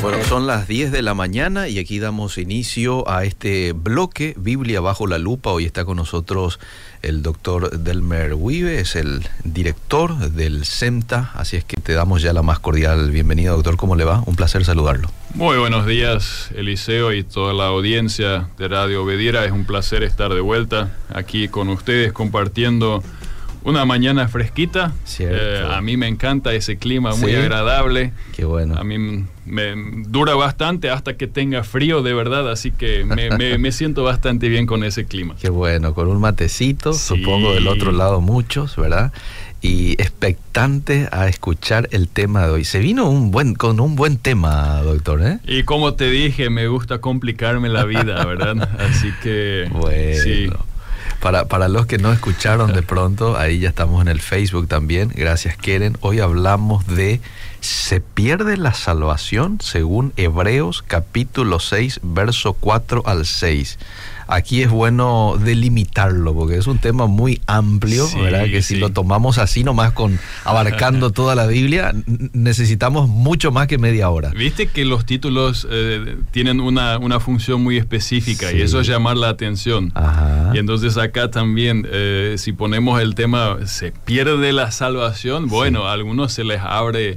Bueno, son las 10 de la mañana y aquí damos inicio a este bloque Biblia bajo la lupa. Hoy está con nosotros el doctor Delmer Wive, es el director del CEMTA, así es que te damos ya la más cordial bienvenida, doctor. ¿Cómo le va? Un placer saludarlo. Muy buenos días, Eliseo y toda la audiencia de Radio Obediera. Es un placer estar de vuelta aquí con ustedes compartiendo una mañana fresquita. Eh, a mí me encanta ese clima muy agradable. Qué bueno. A mí me dura bastante hasta que tenga frío de verdad, así que me, siento bastante bien con ese clima. Qué bueno, con un matecito, supongo del otro lado muchos, ¿verdad? Y expectante a escuchar el tema de hoy. Se vino un buen, con un buen tema, doctor, ¿eh? Y como te dije, me gusta complicarme la vida, ¿verdad? Así que... Bueno. Sí. Para, para los que no escucharon de pronto, ahí ya estamos en el Facebook también. Gracias, Keren. Hoy hablamos de ¿se pierde la salvación? Según Hebreos capítulo 6, verso 4 al 6 aquí es bueno delimitarlo, porque es un tema muy amplio, ¿verdad? Que si lo tomamos así nomás con abarcando toda la Biblia, necesitamos mucho más que media hora. Viste que los títulos eh, tienen una, función muy específica y eso es llamar la atención. Y entonces acá también, eh, si ponemos el tema, ¿se pierde la salvación? Bueno, a algunos se les abre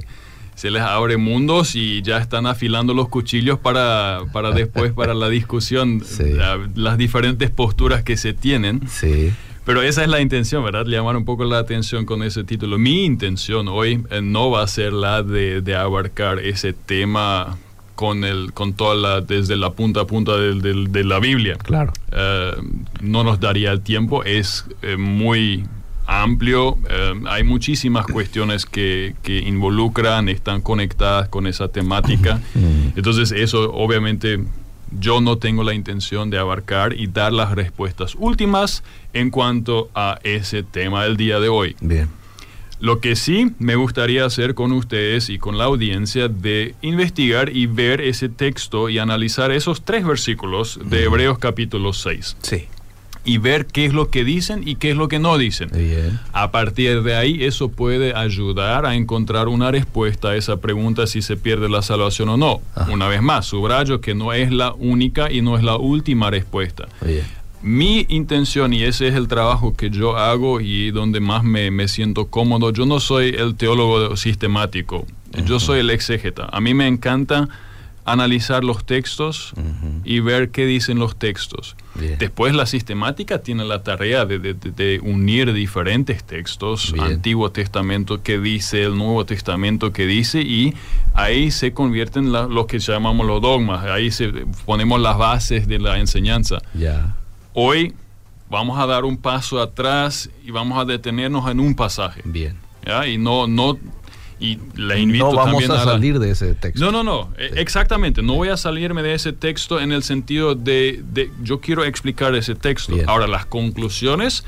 se les abre mundos y ya están afilando los cuchillos para, para después, para la discusión, las diferentes posturas que se tienen. Sí. Pero esa es la intención, ¿verdad? Llamar un poco la atención con ese título. Mi intención hoy eh, no va a ser la de, abarcar ese tema con el con toda la desde la punta a punta de, la Biblia. Claro. Eh, no nos daría el tiempo. Es eh, muy amplio. Eh, hay muchísimas cuestiones que, que, involucran, están conectadas con esa temática. Entonces eso obviamente yo no tengo la intención de abarcar y dar las respuestas últimas en cuanto a ese tema del día de hoy. Bien. Lo que sí me gustaría hacer con ustedes y con la audiencia de investigar y ver ese texto y analizar esos tres versículos de Hebreos capítulo 6. Sí y ver qué es lo que dicen y qué es lo que no dicen. A partir de ahí, eso puede ayudar a encontrar una respuesta a esa pregunta si se pierde la salvación o no. Una vez más, subrayo que no es la única y no es la última respuesta. Mi intención, y ese es el trabajo que yo hago y donde más me, me siento cómodo, yo no soy el teólogo sistemático, yo soy el exégeta. A mí me encanta analizar los textos y ver qué dicen los textos. Después la sistemática tiene la tarea de, unir diferentes textos, Antiguo Testamento que dice, el Nuevo Testamento que dice, y ahí se convierten lo que llamamos los dogmas, ahí se, ponemos las bases de la enseñanza. Hoy vamos a dar un paso atrás y vamos a detenernos en un pasaje. Bien. Y no, no y le invito no vamos a, salir de ese texto. No, no, no, e, exactamente. No voy a salirme de ese texto en el sentido de, yo quiero explicar ese texto. Ahora, las conclusiones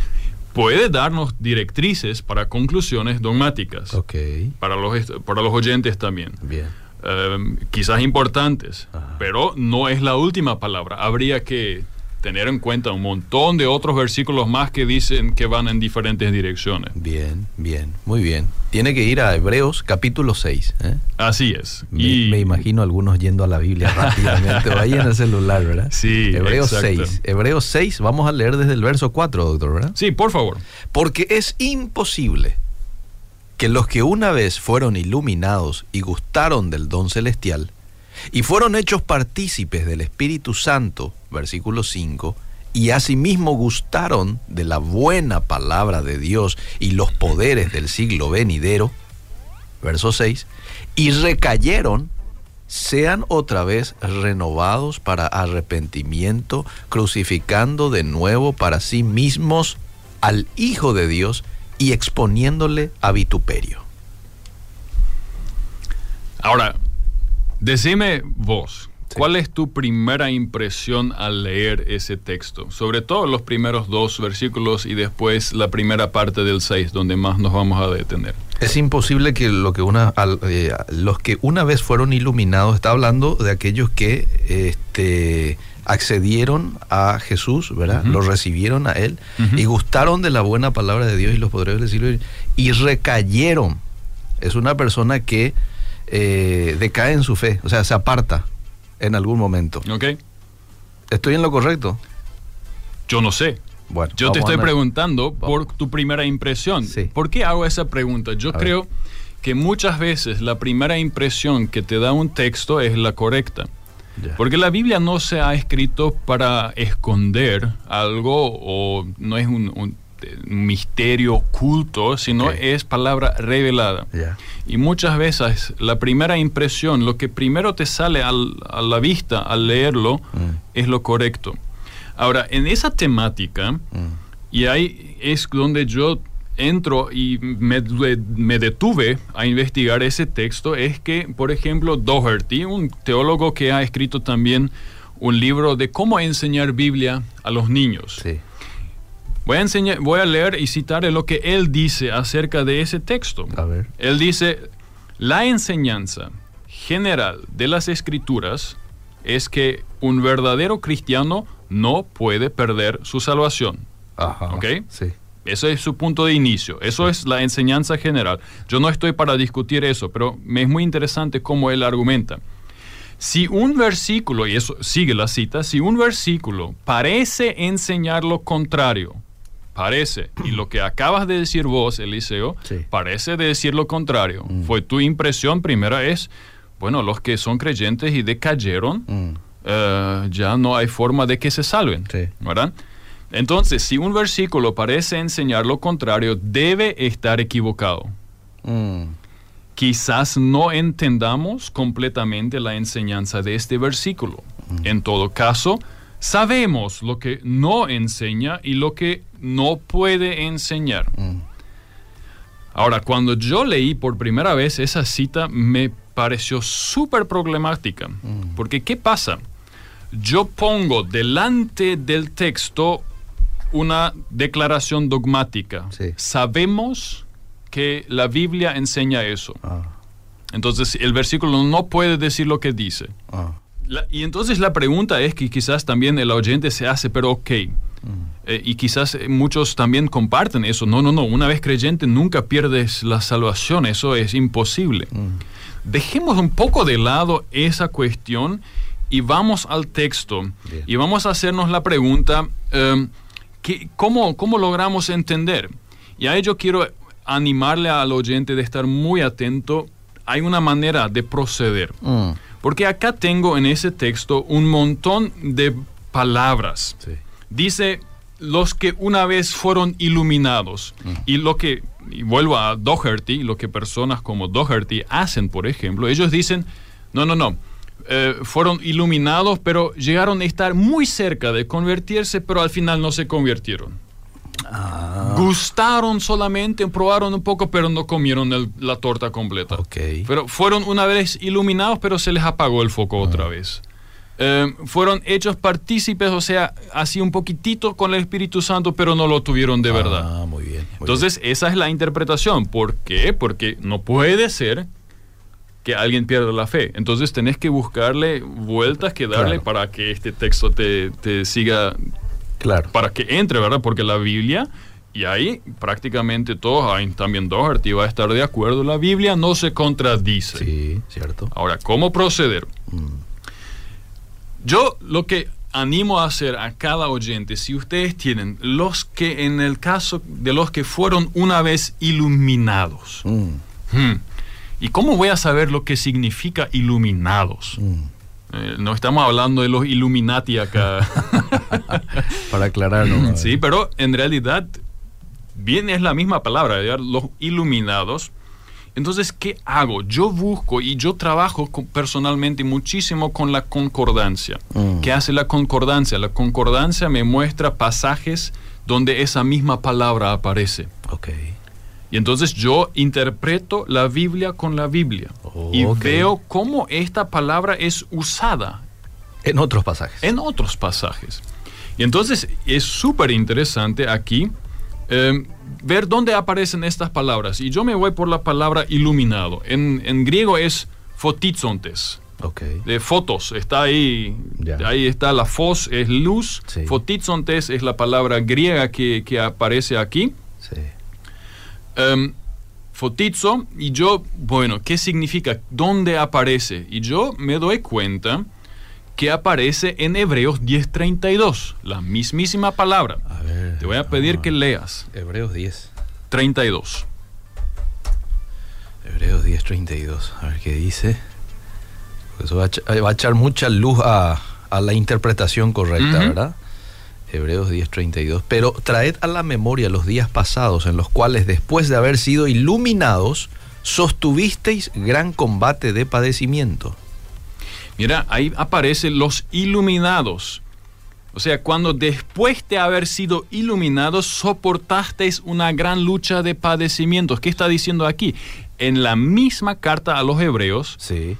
puede darnos directrices para conclusiones dogmáticas. Okay. Para los, para los oyentes también. Bien. Em, quizás importantes, pero no es la última palabra. Habría que tener en cuenta un montón de otros versículos más que dicen que van en diferentes direcciones. Bien, bien, muy bien. Tiene que ir a Hebreos capítulo 6. ¿eh? Así es. Me, y... me imagino algunos yendo a la Biblia rápidamente, o ahí en el celular, ¿verdad? Sí. Hebreos 6. Hebreos 6, vamos a leer desde el verso 4, doctor, ¿verdad? Sí, por favor. Porque es imposible que los que una vez fueron iluminados y gustaron del don celestial, y fueron hechos partícipes del Espíritu Santo, versículo 5, y asimismo gustaron de la buena palabra de Dios y los poderes del siglo venidero, verso 6, y recayeron, sean otra vez renovados para arrepentimiento, crucificando de nuevo para sí mismos al Hijo de Dios y exponiéndole a vituperio. Ahora, Decime vos, ¿cuál es tu primera impresión al leer ese texto? Sobre todo los primeros dos versículos y después la primera parte del 6, donde más nos vamos a detener. Es imposible que, lo que una, eh, los que una vez fueron iluminados, está hablando de aquellos que este, accedieron a Jesús, ¿verdad? Lo recibieron a Él y gustaron de la buena palabra de Dios y los poderes del siglo y recayeron. Es una persona que eh, decae en su fe, o sea, se aparta en algún momento. Ok. ¿Estoy en lo correcto? Yo no sé. Bueno, yo te estoy preguntando por tu primera impresión. ¿Por qué hago esa pregunta? Yo creo que muchas veces la primera impresión que te da un texto es la correcta. Porque la Biblia no se ha escrito para esconder algo o no es un, misterio oculto, sino es palabra revelada. Y muchas veces la primera impresión, lo que primero te sale a la vista al leerlo, mm. es lo correcto. Ahora, en esa temática, mm. y ahí es donde yo entro y me, detuve a investigar ese texto, es que, por ejemplo, Doherty, un teólogo que ha escrito también un libro de cómo enseñar Biblia a los niños. Voy a, enseñar, voy a leer y citar lo que él dice acerca de ese texto. A ver. Él dice, la enseñanza general de las escrituras es que un verdadero cristiano no puede perder su salvación. Ajá. ¿Ok? Sí. Ese es su punto de inicio. Eso es la enseñanza general. Yo no estoy para discutir eso, pero me es muy interesante cómo él argumenta. Si un versículo, y eso sigue la cita, si un versículo parece enseñar lo contrario, parece, y lo que acabas de decir vos, Eliseo, parece decir lo contrario. Mm. Fue tu impresión primera es, bueno, los que son creyentes y decayeron, mm. eh, ya no hay forma de que se salven, ¿verdad? Entonces, si un versículo parece enseñar lo contrario, debe estar equivocado. Mm. Quizás no entendamos completamente la enseñanza de este versículo. En todo caso, sabemos lo que no enseña y lo que no puede enseñar. Mm. Ahora, cuando yo leí por primera vez esa cita, me pareció súper problemática. Porque, ¿qué pasa? Yo pongo delante del texto una declaración dogmática. Sabemos que la Biblia enseña eso. Ah. Entonces el versículo no puede decir lo que dice. Ah. Y entonces la pregunta es que quizás también el oyente se hace, pero ok. Eh, y quizás muchos también comparten eso. No, no, no. Una vez creyente nunca pierdes la salvación. Eso es imposible. Mm. Dejemos un poco de lado esa cuestión y vamos al texto. Y vamos a hacernos la pregunta. Em, cómo, ¿Cómo logramos entender? Y a ello quiero animarle al oyente de estar muy atento. Hay una manera de proceder. Mm. Porque acá tengo en ese texto un montón de palabras. Dice los que una vez fueron iluminados. Mm. Y lo que, y vuelvo a Doherty, lo que personas como Doherty hacen, por ejemplo, ellos dicen, no, no, no, eh, fueron iluminados, pero llegaron a estar muy cerca de convertirse, pero al final no se convirtieron. Ah. Gustaron solamente, probaron un poco, pero no comieron la torta completa. Pero fueron una vez iluminados, pero se les apagó el foco otra ah. vez. Eh, fueron hechos partícipes, o sea, así un poquitito con el Espíritu Santo, pero no lo tuvieron de verdad. Ah, muy bien. Entonces, esa es la interpretación. ¿Por qué? Porque no puede ser que alguien pierda la fe. Entonces tenés que buscarle vueltas que darle para que este texto te, siga, claro. para que entre, ¿verdad? Porque la Biblia, y ahí prácticamente todos, también Doherty va a estar de acuerdo, la Biblia no se contradice. Sí, cierto. Ahora, ¿cómo proceder? Mm. Yo lo que animo a hacer a cada oyente, si ustedes tienen los que en el caso de los que fueron una vez iluminados, mm. hmm, ¿Y cómo voy a saber lo que significa iluminados? Mm. Eh, no estamos hablando de los Illuminati acá. Para aclararlo. sí, pero en realidad bien es la misma palabra, los iluminados. Entonces, ¿qué hago? Yo busco y yo trabajo personalmente muchísimo con la concordancia. Mm. ¿Qué hace la concordancia? La concordancia me muestra pasajes donde esa misma palabra aparece. Okay. Y entonces yo interpreto la Biblia con la Biblia y veo cómo esta palabra es usada. En otros pasajes. En otros pasajes. Y entonces es súper interesante aquí em, ver dónde aparecen estas palabras. Y yo me voy por la palabra iluminado. En, griego es fotizontes. Okay. De fotos, está ahí, ahí está la fos, es luz, fotizontes es la palabra griega que, que aparece aquí. Sí. Em, fotizo y yo, bueno, ¿qué significa? ¿Dónde aparece? Y yo me doy cuenta que aparece en Hebreos 10:32, la mismísima palabra. Te voy a pedir que leas. Hebreos 10. 32. Hebreos 10:32. A ver qué dice. Eso va a, echar mucha luz a, la interpretación correcta, ¿verdad? Hebreos 10:32. Pero traed a la memoria los días pasados en los cuales después de haber sido iluminados, sostuvisteis gran combate de padecimiento. Mira, ahí aparecen los iluminados. O sea, cuando después de haber sido iluminados soportasteis una gran lucha de padecimientos. ¿Qué está diciendo aquí? En la misma carta a los hebreos sí.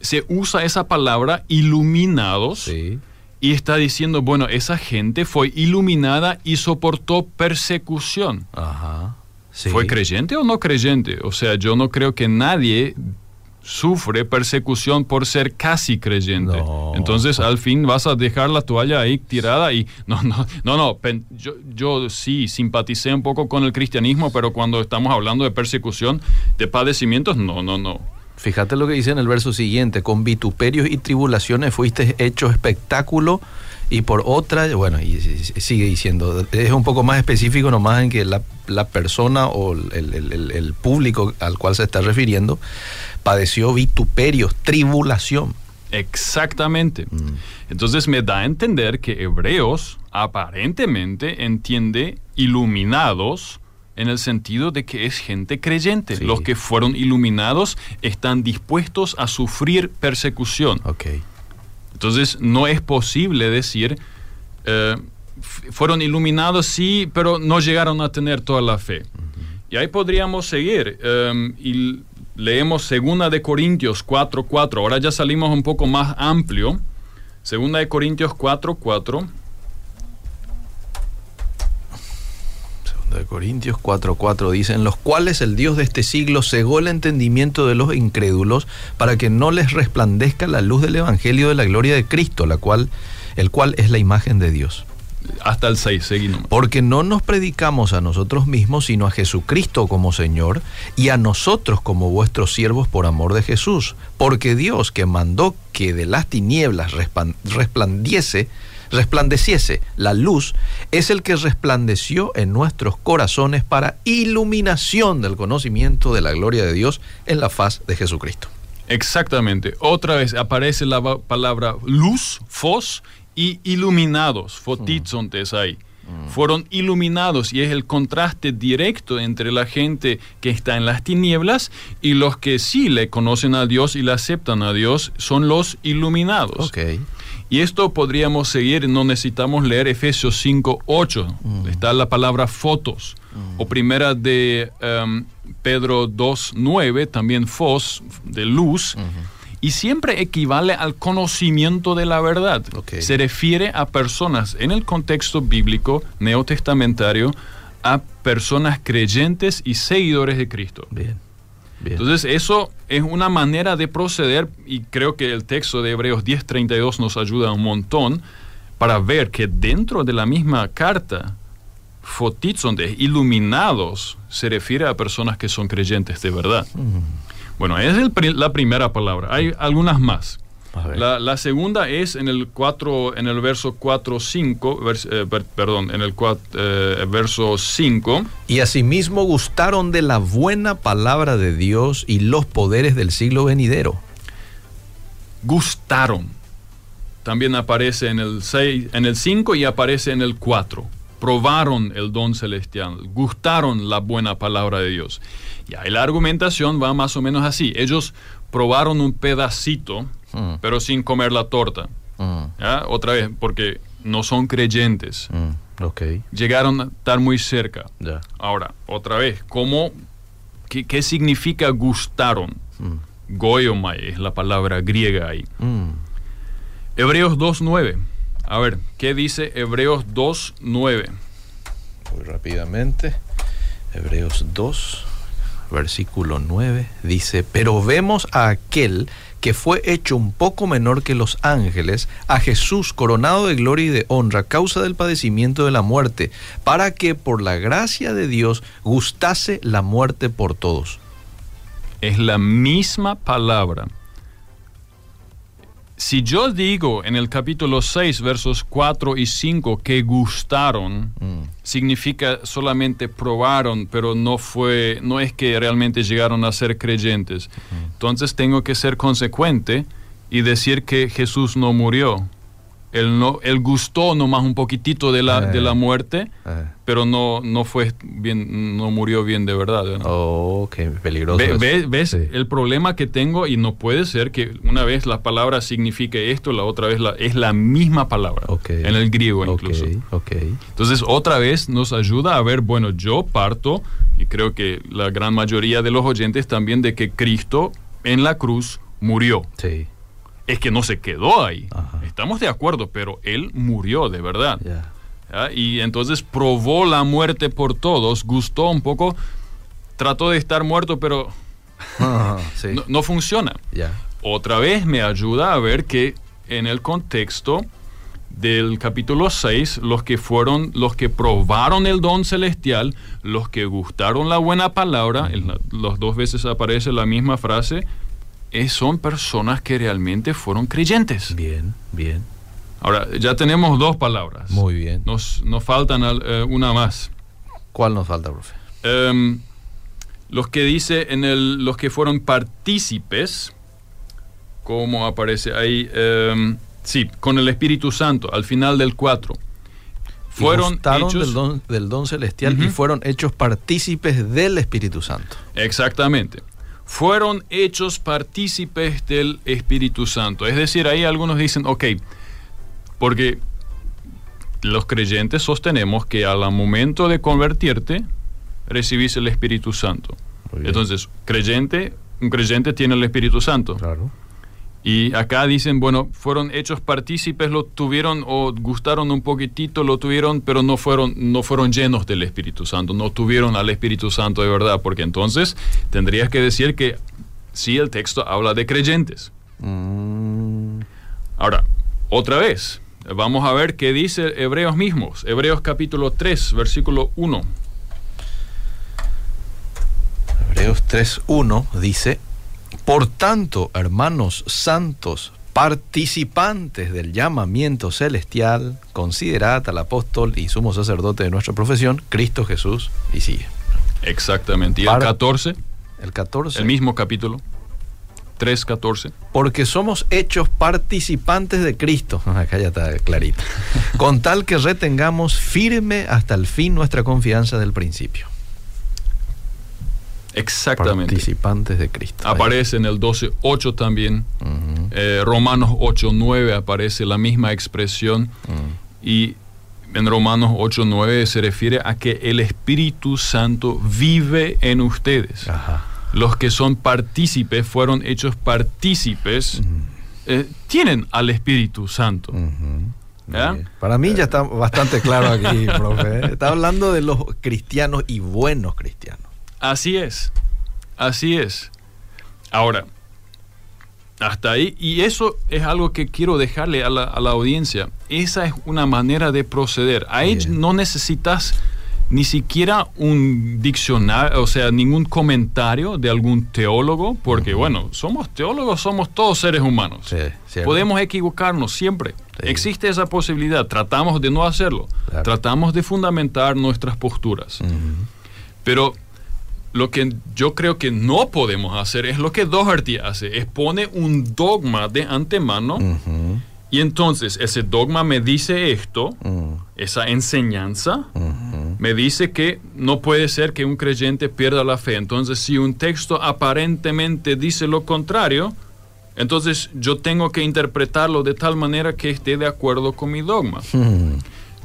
se usa esa palabra iluminados. Sí y está diciendo, bueno, esa gente fue iluminada y soportó persecución. Ajá. ¿Fue creyente o no creyente? O sea, yo no creo que nadie sufre persecución por ser casi creyente. Entonces, al fin vas a dejar la toalla ahí tirada y no, no, no, no. Yo, yo sí simpaticé un poco con el cristianismo, pero cuando estamos hablando de persecución, de padecimientos, no, no, no. Fíjate lo que dice en el verso siguiente, con vituperios y tribulaciones fuiste hecho espectáculo y por otra, bueno, y sigue diciendo, es un poco más específico nomás en que la, persona o el, público al cual se está refiriendo padeció vituperios, tribulación. Exactamente. Mm. Entonces me da a entender que Hebreos aparentemente entiende iluminados, en el sentido de que es gente creyente. Los que fueron iluminados están dispuestos a sufrir persecución. Okay. Entonces no es posible decir, eh, fueron iluminados sí, pero no llegaron a tener toda la fe. Y ahí podríamos seguir. Eh, y leemos Segunda de Corintios 4.4. Ahora ya salimos un poco más amplio. Segunda de Corintios 4.4. de Corintios 4:4 dice, en los cuales el Dios de este siglo cegó el entendimiento de los incrédulos para que no les resplandezca la luz del Evangelio de la gloria de Cristo, la cual, el cual es la imagen de Dios. Hasta el 6, seguimos. Porque no nos predicamos a nosotros mismos, sino a Jesucristo como Señor y a nosotros como vuestros siervos por amor de Jesús. Porque Dios que mandó que de las tinieblas resplandiese, resplandeciese la luz, es el que resplandeció en nuestros corazones para iluminación del conocimiento de la gloria de Dios en la faz de Jesucristo. Exactamente. Otra vez aparece la palabra luz, fos, y iluminados, fotizontes ahí. Mm. Fueron iluminados y es el contraste directo entre la gente que está en las tinieblas y los que sí le conocen a Dios y le aceptan a Dios son los iluminados. Okay. Y esto podríamos seguir, no necesitamos leer Efesios 5, 8. Mm. Está la palabra fotos. Mm. O primera de um, Pedro 2, 9, también fos, de luz. Y siempre equivale al conocimiento de la verdad. Se refiere a personas en el contexto bíblico neotestamentario, a personas creyentes y seguidores de Cristo. Bien. Entonces, eso es una manera de proceder y creo que el texto de Hebreos 10:32 nos ayuda un montón para ver que dentro de la misma carta, de iluminados, se refiere a personas que son creyentes de verdad. Mm. Bueno, es la primera palabra. Hay algunas más. La, segunda es en el, 4, en el verso 4, 5, eh, perdón, en el eh, verso 5. Y asimismo gustaron de la buena palabra de Dios y los poderes del siglo venidero. Gustaron. También aparece en el, 6, en el 5 y aparece en el 4. Probaron el don celestial, gustaron la buena palabra de Dios. Y ahí la argumentación va más o menos así. Ellos probaron un pedacito Mm. pero sin comer la torta. Mm. Otra vez, porque no son creyentes. Mm. Okay. Llegaron a estar muy cerca. Ahora, otra vez, ¿cómo, qué, significa gustaron? Goyomai es la palabra griega ahí. Hebreos 2.9. A ver, ¿qué dice Hebreos 2.9? Muy rápidamente. Hebreos 2. versículo 9, dice, pero vemos a aquel que fue hecho un poco menor que los ángeles, a Jesús coronado de gloria y de honra, causa del padecimiento de la muerte, para que por la gracia de Dios gustase la muerte por todos. Es la misma palabra si yo digo en el capítulo 6, versos 4 y 5 que gustaron, mm. significa solamente probaron, pero no fue, no es que realmente llegaron a ser creyentes. Entonces tengo que ser consecuente y decir que Jesús no murió él, no, él gustó nomás un poquitito de la, de la eh, muerte, eh. pero no, no fue bien, no murió bien de verdad. Oh, qué peligroso. ¿Ves el problema que tengo? Y no puede ser que una vez la palabra signifique esto, la otra vez la, es la misma palabra, en el griego incluso. Entonces, otra vez nos ayuda a ver, bueno, yo parto, y creo que la gran mayoría de los oyentes también, de que Cristo en la cruz murió. Sí es que no se quedó ahí. Estamos de acuerdo, pero él murió de verdad. Y entonces probó la muerte por todos, gustó un poco, trató de estar muerto, pero no, funciona. Otra vez me ayuda a ver que en el contexto del capítulo 6, los que fueron, los que probaron el don celestial, los que gustaron la buena palabra, las dos veces aparece la misma frase, son personas que realmente fueron creyentes. Bien, bien. Ahora, ya tenemos dos palabras. Muy bien. Nos, nos faltan eh, una más. ¿Cuál nos falta, profe? Em, los que dice en el, los que fueron partícipes, como aparece ahí, em, sí, con el Espíritu Santo, al final del 4. Fueron hechos, del, don, del don celestial y fueron hechos partícipes del Espíritu Santo. Exactamente fueron hechos partícipes del Espíritu Santo. Es decir, ahí algunos dicen, ok, porque los creyentes sostenemos que al momento de convertirte, recibís el Espíritu Santo. Entonces, creyente, un creyente tiene el Espíritu Santo. Claro. Y acá dicen, bueno, fueron hechos partícipes, lo tuvieron o gustaron un poquitito, lo tuvieron, pero no fueron, no fueron llenos del Espíritu Santo, no tuvieron al Espíritu Santo de verdad, porque entonces tendrías que decir que sí, el texto habla de creyentes. Mm. Ahora, otra vez, vamos a ver qué dice Hebreos mismos, Hebreos capítulo 3, versículo 1. Hebreos 3.1 dice, por tanto, hermanos santos, participantes del llamamiento celestial, considerad al apóstol y sumo sacerdote de nuestra profesión, Cristo Jesús, y sigue. Exactamente. ¿Y el 14? El 14. El mismo capítulo. 3.14. Porque somos hechos participantes de Cristo. Acá ya está clarito. Con tal que retengamos firme hasta el fin nuestra confianza del principio. Exactamente. Participantes de Cristo. Aparece en el 12.8 también. Eh, Romanos 8.9 aparece la misma expresión. Y en Romanos 8.9 se refiere a que el Espíritu Santo vive en ustedes. Los que son partícipes, fueron hechos partícipes, eh, tienen al Espíritu Santo. Para mí ya está bastante claro aquí, profe. ¿eh? Está hablando de los cristianos y buenos cristianos. Así es, así es. Ahora, hasta ahí, y eso es algo que quiero dejarle a la, audiencia. Esa es una manera de proceder. Ahí no necesitas ni siquiera un diccionario, o sea, ningún comentario de algún teólogo, porque bueno, somos teólogos, somos todos seres humanos. Podemos equivocarnos siempre. Existe esa posibilidad. Tratamos de no hacerlo. Tratamos de fundamentar nuestras posturas. Pero lo que yo creo que no podemos hacer es lo que Doherty hace, es pone un dogma de antemano y entonces ese dogma me dice esto, mm. esa enseñanza, me dice que no puede ser que un creyente pierda la fe. Entonces si un texto aparentemente dice lo contrario, entonces yo tengo que interpretarlo de tal manera que esté de acuerdo con mi dogma.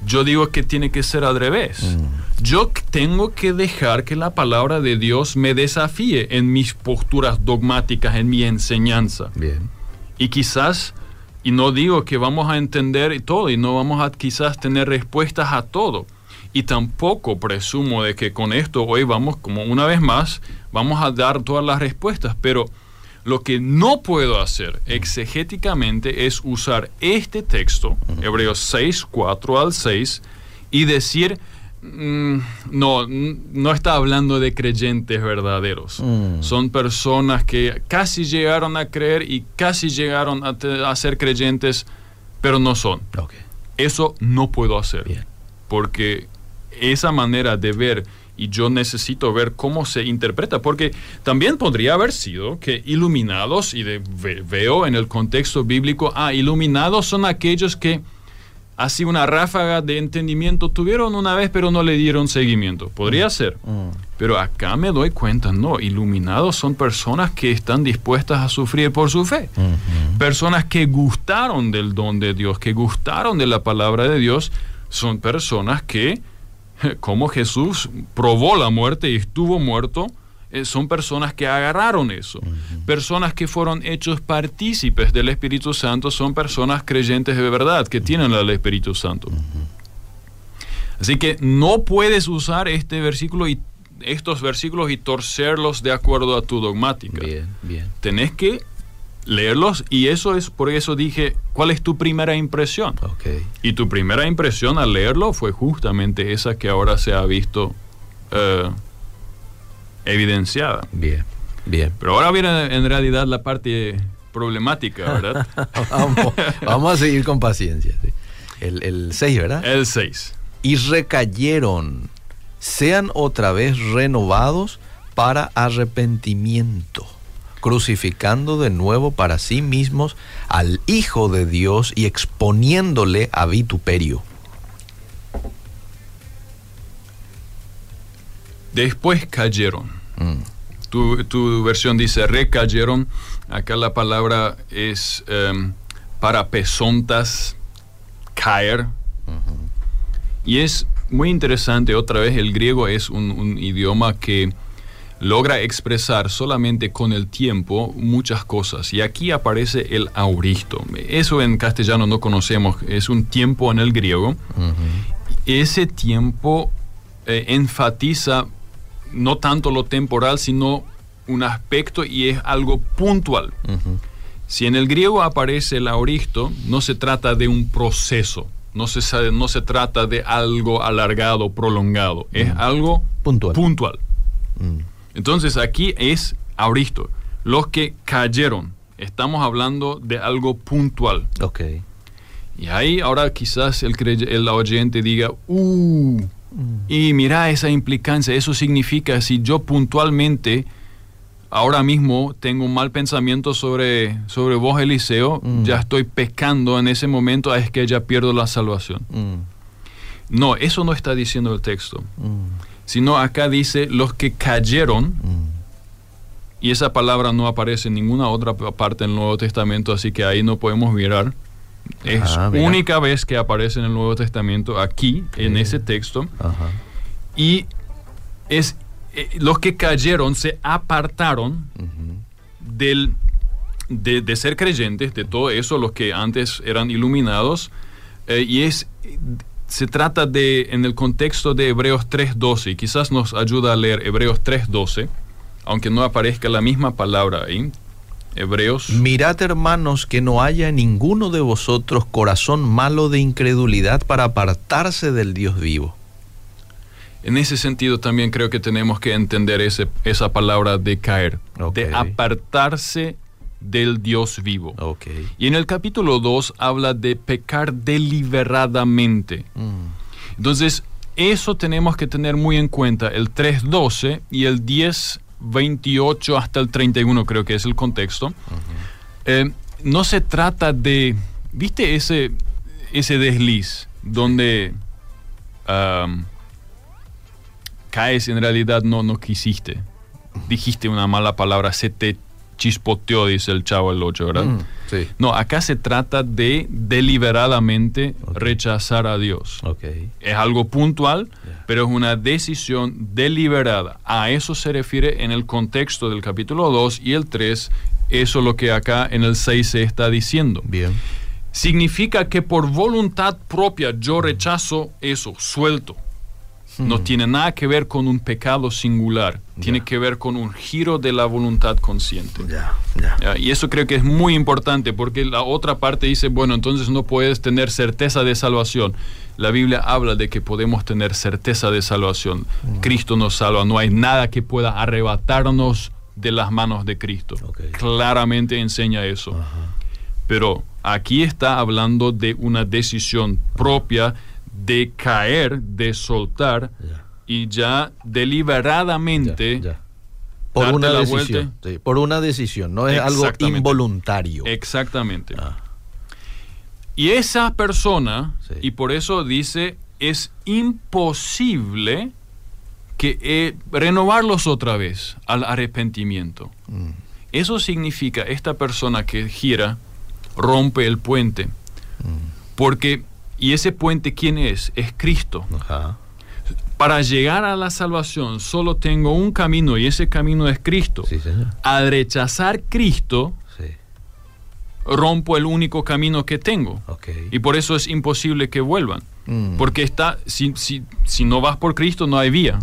Yo digo que tiene que ser al revés. Mm. Yo tengo que dejar que la palabra de Dios me desafíe en mis posturas dogmáticas, en mi enseñanza. Bien. Y quizás, y no digo que vamos a entender todo y no vamos a quizás tener respuestas a todo. Y tampoco presumo de que con esto hoy vamos, como una vez más, vamos a dar todas las respuestas, pero lo que no puedo hacer exegéticamente es usar este texto, Hebreos 6, 4 al 6, y decir, mm, no, no está hablando de creyentes verdaderos. Mm. Son personas que casi llegaron a creer y casi llegaron a, ser creyentes, pero no son. Eso no puedo hacer. Porque esa manera de ver y yo necesito ver cómo se interpreta, porque también podría haber sido que iluminados, y veo en el contexto bíblico, ah, iluminados son aquellos que así una ráfaga de entendimiento tuvieron una vez pero no le dieron seguimiento. Podría mm. ser. Mm. Pero acá me doy cuenta, no, iluminados son personas que están dispuestas a sufrir por su fe. Mm-hmm. Personas que gustaron del don de Dios, que gustaron de la palabra de Dios, son personas que como Jesús probó la muerte y estuvo muerto, eh, son personas que agarraron eso. Personas que fueron hechos partícipes del Espíritu Santo son personas creyentes de verdad, que tienen al Espíritu Santo. Así que no puedes usar este versículo y estos versículos y torcerlos de acuerdo a tu dogmática. Bien, bien. Tenés que leerlos y eso es por eso dije, ¿cuál es tu primera impresión? Okay. Y tu primera impresión al leerlo fue justamente esa que ahora se ha visto eh, evidenciada. Bien, bien. Pero ahora viene en realidad la parte problemática, ¿verdad? vamos, a seguir con paciencia. El 6, ¿verdad? El 6. Y recayeron, sean otra vez renovados para arrepentimiento crucificando de nuevo para sí mismos al Hijo de Dios y exponiéndole a vituperio. Después cayeron. Mm. Tu, versión dice recayeron. Acá la palabra es em, para pesontas, caer. Y es muy interesante, otra vez el griego es un idioma que logra expresar solamente con el tiempo muchas cosas. Y aquí aparece el auristo. Eso en castellano no conocemos, es un tiempo en el griego. Ese tiempo eh, enfatiza no tanto lo temporal, sino un aspecto y es algo puntual. Si en el griego aparece el auristo, no se trata de un proceso, no se, no se trata de algo alargado, prolongado, es algo puntual. puntual. Mm. Entonces aquí es Auristo. Los que cayeron. Estamos hablando de algo puntual. Ok. Y ahí ahora quizás el, el oyente diga, uh, y mira esa implicancia. Eso significa si yo puntualmente ahora mismo tengo un mal pensamiento sobre, sobre vos, Eliseo, mm. ya estoy pecando en ese momento, es que ya pierdo la salvación. Mm. No, eso no está diciendo el texto. Mm sino acá dice los que cayeron. Y esa palabra no aparece en ninguna otra parte del Nuevo Testamento, así que ahí no podemos mirar. Es ah, única vez que aparece en el Nuevo Testamento aquí, en ese texto. Y es eh, los que cayeron se apartaron del, de, de, ser creyentes, de todo eso, los que antes eran iluminados. Eh, y es se trata de, en el contexto de Hebreos 3.12, quizás nos ayuda a leer Hebreos 3.12, aunque no aparezca la misma palabra ahí. Hebreos. Mirad hermanos que no haya ninguno de vosotros corazón malo de incredulidad para apartarse del Dios vivo. En ese sentido también creo que tenemos que entender ese, esa palabra de caer, de apartarse del Dios vivo. Okay. Y en el capítulo 2 habla de pecar deliberadamente. Mm. Entonces, eso tenemos que tener muy en cuenta, el 3.12 y el 10.28 hasta el 31 creo que es el contexto. Eh, no se trata de, ¿viste ese, ese desliz donde caes en realidad no, no quisiste? Dijiste una mala palabra, se te chispoteó, dice el chavo el 8, ¿verdad? Mm, sí. No, acá se trata de deliberadamente rechazar a Dios. Okay. Es algo puntual, pero es una decisión deliberada. A eso se refiere en el contexto del capítulo 2 y el 3. Eso es lo que acá en el 6 se está diciendo. Bien. Significa que por voluntad propia yo rechazo eso, suelto. No tiene nada que ver con un pecado singular, tiene que ver con un giro de la voluntad consciente. Y eso creo que es muy importante porque la otra parte dice, bueno, entonces no puedes tener certeza de salvación. La Biblia habla de que podemos tener certeza de salvación. Hmm. Cristo nos salva, no hay nada que pueda arrebatarnos de las manos de Cristo. Claramente enseña eso. Pero aquí está hablando de una decisión propia de caer, de soltar y ya deliberadamente por una decisión, por una decisión, no es algo involuntario. Exactamente. Ah. Y esa persona, y por eso dice, es imposible que eh, renovarlos otra vez al arrepentimiento. Mm. Eso significa esta persona que gira rompe el puente. Mm. Porque ¿Y ese puente quién es? Es Cristo. Para llegar a la salvación solo tengo un camino y ese camino es Cristo. Al rechazar Cristo, rompo el único camino que tengo. Y por eso es imposible que vuelvan. Mm. Porque está, si, si, si, no vas por Cristo no hay vía.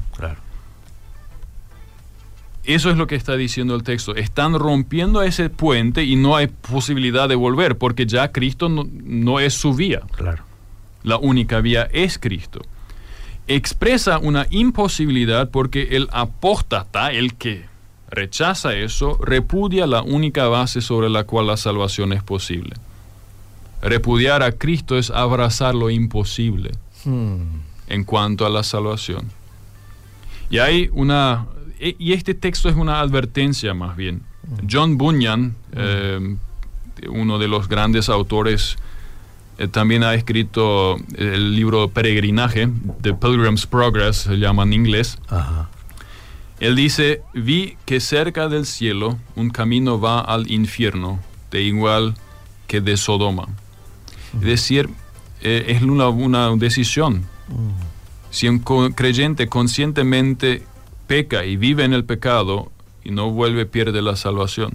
Eso es lo que está diciendo el texto. Están rompiendo ese puente y no hay posibilidad de volver porque ya Cristo no, no es su vía. Claro la única vía es Cristo. Expresa una imposibilidad porque el apóstata, el que rechaza eso, repudia la única base sobre la cual la salvación es posible. Repudiar a Cristo es abrazar lo imposible hmm. en cuanto a la salvación. Y hay una e, y este texto es una advertencia más bien. Hmm. John Bunyan, hmm. eh, uno de los grandes autores eh, también ha escrito el libro Peregrinaje, The Pilgrim's Progress, se llama en inglés. Él dice, vi que cerca del cielo un camino va al infierno, de igual que de Sodoma. Es decir, eh, es una, una decisión. Si un creyente conscientemente peca y vive en el pecado y no vuelve, pierde la salvación.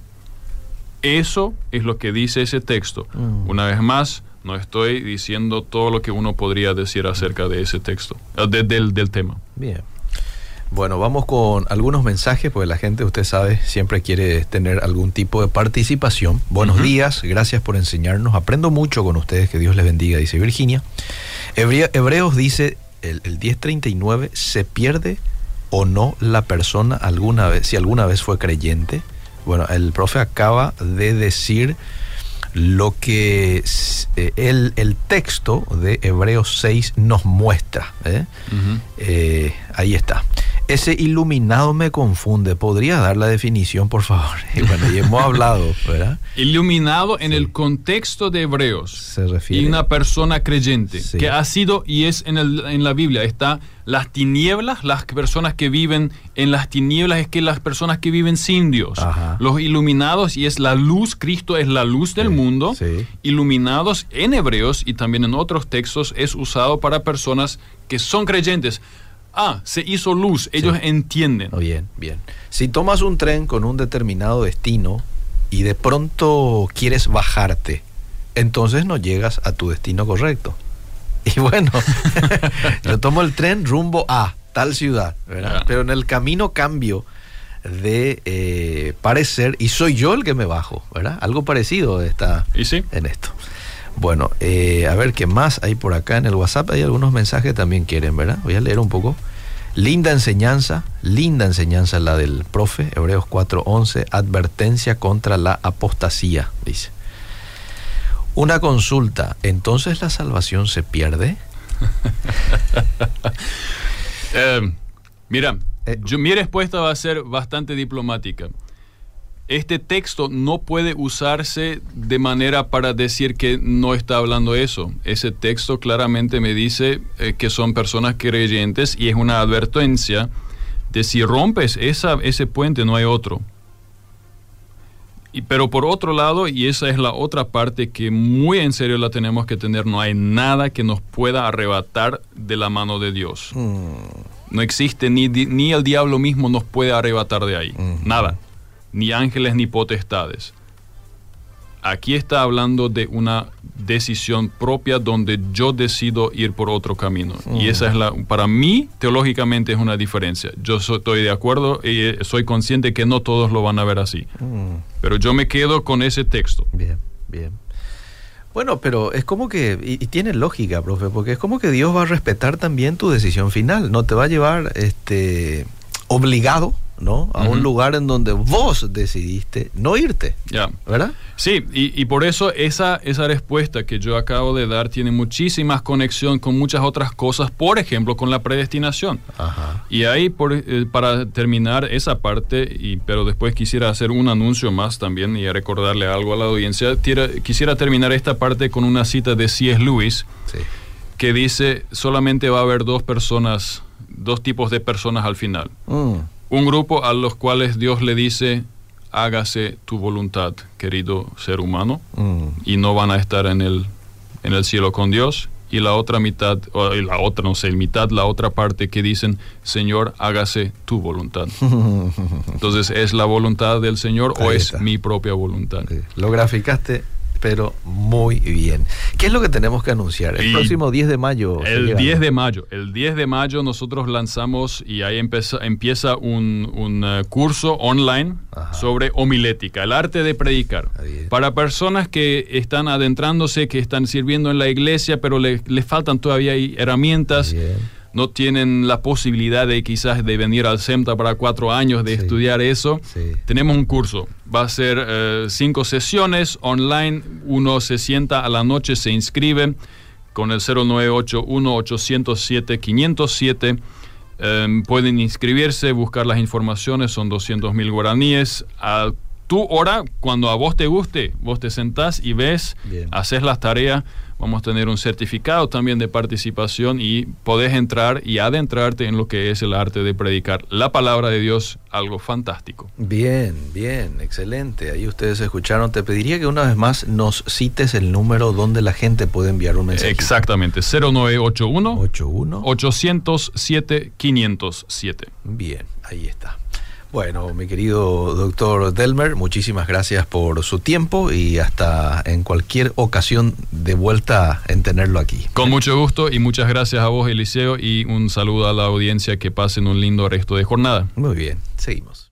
Eso es lo que dice ese texto. Una vez más, no estoy diciendo todo lo que uno podría decir acerca de ese texto, eh, del, del tema. Bien. Bueno, vamos con algunos mensajes, porque la gente, usted sabe, siempre quiere tener algún tipo de participación. Buenos días, gracias por enseñarnos. Aprendo mucho con ustedes, que Dios les bendiga, dice Virginia. Hebreos dice, el, el 1039, ¿se pierde o no la persona alguna vez, si alguna vez fue creyente? Bueno, el profe acaba de decir lo que eh, el, el, texto de Hebreos 6 nos muestra. ¿eh? Eh, ahí está. Ese iluminado me confunde. ¿Podría dar la definición, por favor? Y bueno, y hemos hablado, ¿verdad? Iluminado en el contexto de Hebreos. Se refiere. Y una persona creyente, que ha sido y es en, el, en la Biblia. Está las tinieblas, las personas que viven en las tinieblas, es que las personas que viven sin Dios. Los iluminados, y es la luz, Cristo es la luz del mundo. Iluminados en Hebreos y también en otros textos es usado para personas que son creyentes ah, se hizo luz, ellos entienden. Oh, bien, bien. Si tomas un tren con un determinado destino y de pronto quieres bajarte, entonces no llegas a tu destino correcto. Y bueno, yo tomo el tren rumbo a tal ciudad, ¿verdad? Pero en el camino cambio de eh, parecer y soy yo el que me bajo, ¿verdad? Algo parecido está en esto. Bueno, eh, a ver qué más hay por acá en el WhatsApp. Hay algunos mensajes que también quieren, ¿verdad? Voy a leer un poco. Linda enseñanza, linda enseñanza la del profe, Hebreos 4:11, advertencia contra la apostasía, dice. Una consulta, ¿entonces la salvación se pierde? Eh, mira, eh, mi respuesta va a ser bastante diplomática este texto no puede usarse de manera para decir que no está hablando eso. Ese texto claramente me dice eh, que son personas creyentes y es una advertencia de si rompes esa, ese puente no hay otro. Y, pero por otro lado, y esa es la otra parte que muy en serio la tenemos que tener, no hay nada que nos pueda arrebatar de la mano de Dios. Mm. No existe, ni, ni el diablo mismo nos puede arrebatar de ahí. Nada ni ángeles ni potestades. Aquí está hablando de una decisión propia donde yo decido ir por otro camino. Y mm. esa es la, para mí, teológicamente es una diferencia. Yo estoy de acuerdo y eh, soy consciente que no todos lo van a ver así. Mm. Pero yo me quedo con ese texto. Bien, bien. Bueno, pero es como que, y, y, tiene lógica, profe, porque es como que Dios va a respetar también tu decisión final, no te va a llevar este obligado ¿no? A un lugar en donde vos decidiste no irte. Ya. ¿Verdad? Sí, y, por eso esa, esa respuesta que yo acabo de dar tiene muchísimas conexión con muchas otras cosas, por ejemplo, con la predestinación. Y ahí, por, eh, para terminar esa parte, y, pero después quisiera hacer un anuncio más también y recordarle algo a la audiencia, quisiera terminar esta parte con una cita de C.S. Lewis, que dice, solamente va a haber dos personas, dos tipos de personas al final. Mm un grupo a los cuales Dios le dice, hágase tu voluntad, querido ser humano, mm. y no van a estar en el, en el cielo con Dios. Y la otra mitad, o la otra, no sé, mitad, la otra parte que dicen, Señor, hágase tu voluntad. Entonces, ¿es la voluntad del Señor o es mi propia voluntad? Lo graficaste pero muy bien. ¿Qué es lo que tenemos que anunciar? El próximo 10 de mayo. El 10 de mayo. El 10 de mayo nosotros lanzamos y ahí empieza, empieza un, un eh, curso online sobre homilética, el arte de predicar. Para personas que están adentrándose, que están sirviendo en la iglesia, pero les le faltan todavía herramientas no tienen la posibilidad de quizás de venir al CEMTA para cuatro años de estudiar eso, tenemos un curso. Va a ser eh, cinco sesiones online, uno se sienta a la noche, se inscribe con el 0981-807-507. Em, pueden inscribirse, buscar las informaciones, son 200 mil guaraníes. A tu hora, cuando a vos te guste, vos te sentás y ves, haces las tareas vamos a tener un certificado también de participación y podés entrar y adentrarte en lo que es el arte de predicar la palabra de Dios, algo fantástico. Bien, bien, excelente. Ahí ustedes escucharon. Te pediría que una vez más nos cites el número donde la gente puede enviar un mensaje. Exactamente, 0981 81 807 507. Bien, ahí está. Bueno, mi querido doctor Delmer, muchísimas gracias por su tiempo y hasta en cualquier ocasión de vuelta en tenerlo aquí. Con mucho gusto y muchas gracias a vos, Eliseo, y un saludo a la audiencia. Que pasen un lindo resto de jornada. Muy bien, seguimos.